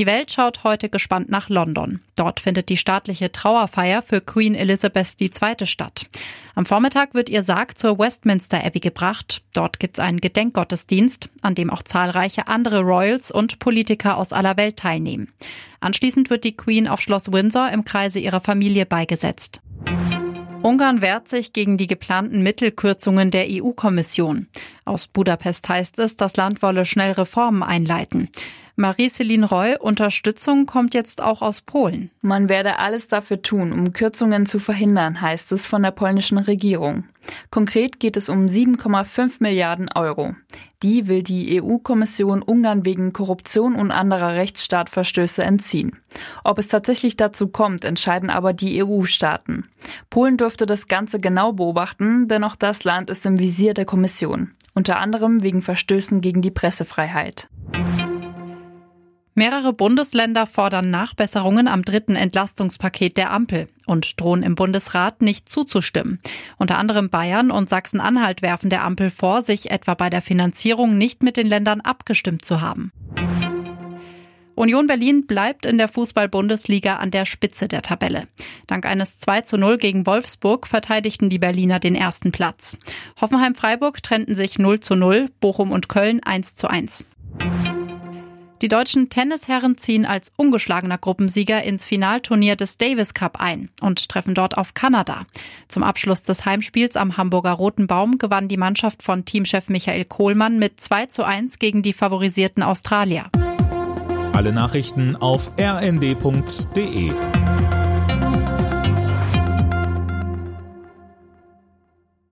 Die Welt schaut heute gespannt nach London. Dort findet die staatliche Trauerfeier für Queen Elizabeth II. statt. Am Vormittag wird ihr Sarg zur Westminster Abbey gebracht. Dort gibt's einen Gedenkgottesdienst, an dem auch zahlreiche andere Royals und Politiker aus aller Welt teilnehmen. Anschließend wird die Queen auf Schloss Windsor im Kreise ihrer Familie beigesetzt. Ungarn wehrt sich gegen die geplanten Mittelkürzungen der EU-Kommission. Aus Budapest heißt es, das Land wolle schnell Reformen einleiten. Marie-Céline Roy, Unterstützung kommt jetzt auch aus Polen. Man werde alles dafür tun, um Kürzungen zu verhindern, heißt es von der polnischen Regierung. Konkret geht es um 7,5 Milliarden Euro. Die will die EU-Kommission Ungarn wegen Korruption und anderer Rechtsstaatverstöße entziehen. Ob es tatsächlich dazu kommt, entscheiden aber die EU-Staaten. Polen dürfte das Ganze genau beobachten, denn auch das Land ist im Visier der Kommission. Unter anderem wegen Verstößen gegen die Pressefreiheit. Mehrere Bundesländer fordern Nachbesserungen am dritten Entlastungspaket der Ampel und drohen im Bundesrat nicht zuzustimmen. Unter anderem Bayern und Sachsen-Anhalt werfen der Ampel vor, sich etwa bei der Finanzierung nicht mit den Ländern abgestimmt zu haben. Union Berlin bleibt in der Fußball-Bundesliga an der Spitze der Tabelle. Dank eines 2 zu 0 gegen Wolfsburg verteidigten die Berliner den ersten Platz. Hoffenheim-Freiburg trennten sich 0 zu 0, Bochum und Köln 1 zu 1. Die deutschen Tennisherren ziehen als ungeschlagener Gruppensieger ins Finalturnier des Davis Cup ein und treffen dort auf Kanada. Zum Abschluss des Heimspiels am Hamburger Roten Baum gewann die Mannschaft von Teamchef Michael Kohlmann mit 2 zu 1 gegen die favorisierten Australier. Alle Nachrichten auf rnd.de